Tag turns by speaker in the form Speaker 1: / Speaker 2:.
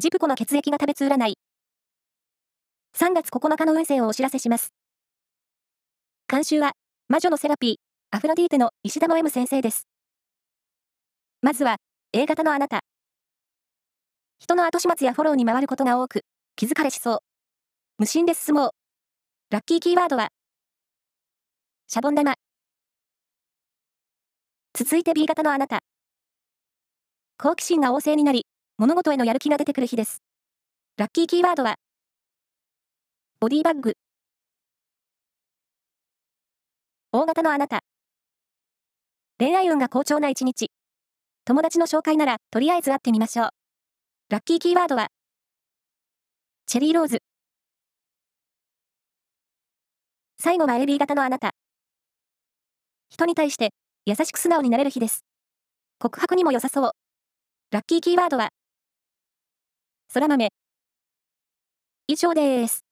Speaker 1: ジプコの血液が食べつ占い。3月9日の運勢をお知らせします。監修は、魔女のセラピー、アフロディーテの石田の M 先生です。まずは、A 型のあなた。人の後始末やフォローに回ることが多く、気づかれしそう。無心で進もう。ラッキーキーワードは、シャボン玉。続いて B 型のあなた。好奇心が旺盛になり、物事へのやる気が出てくる日です。ラッキーキーワードは、ボディバッグ。大型のあなた。恋愛運が好調な一日。友達の紹介なら、とりあえず会ってみましょう。ラッキーキーワードは、チェリーローズ。最後は AB 型のあなた。人に対して、優しく素直になれる日です。告白にも良さそう。ラッキーキーワードは、空豆。以上です。